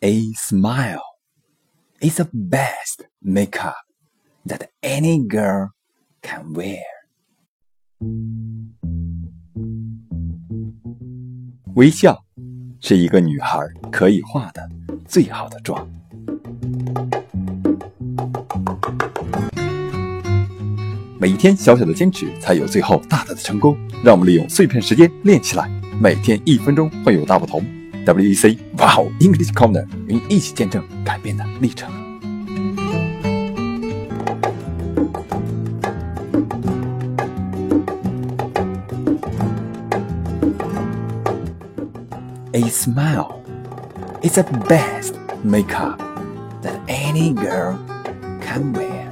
A smile is the best makeup that any girl can wear. 微笑是一个女孩可以化的最好的妆。每一天小小的坚持，才有最后大大的成功。让我们利用碎片时间练起来，每天一分钟会有大不同。WEC Wow English Corner，与你一起见证改变的历程。A smile is the best makeup that any girl can wear.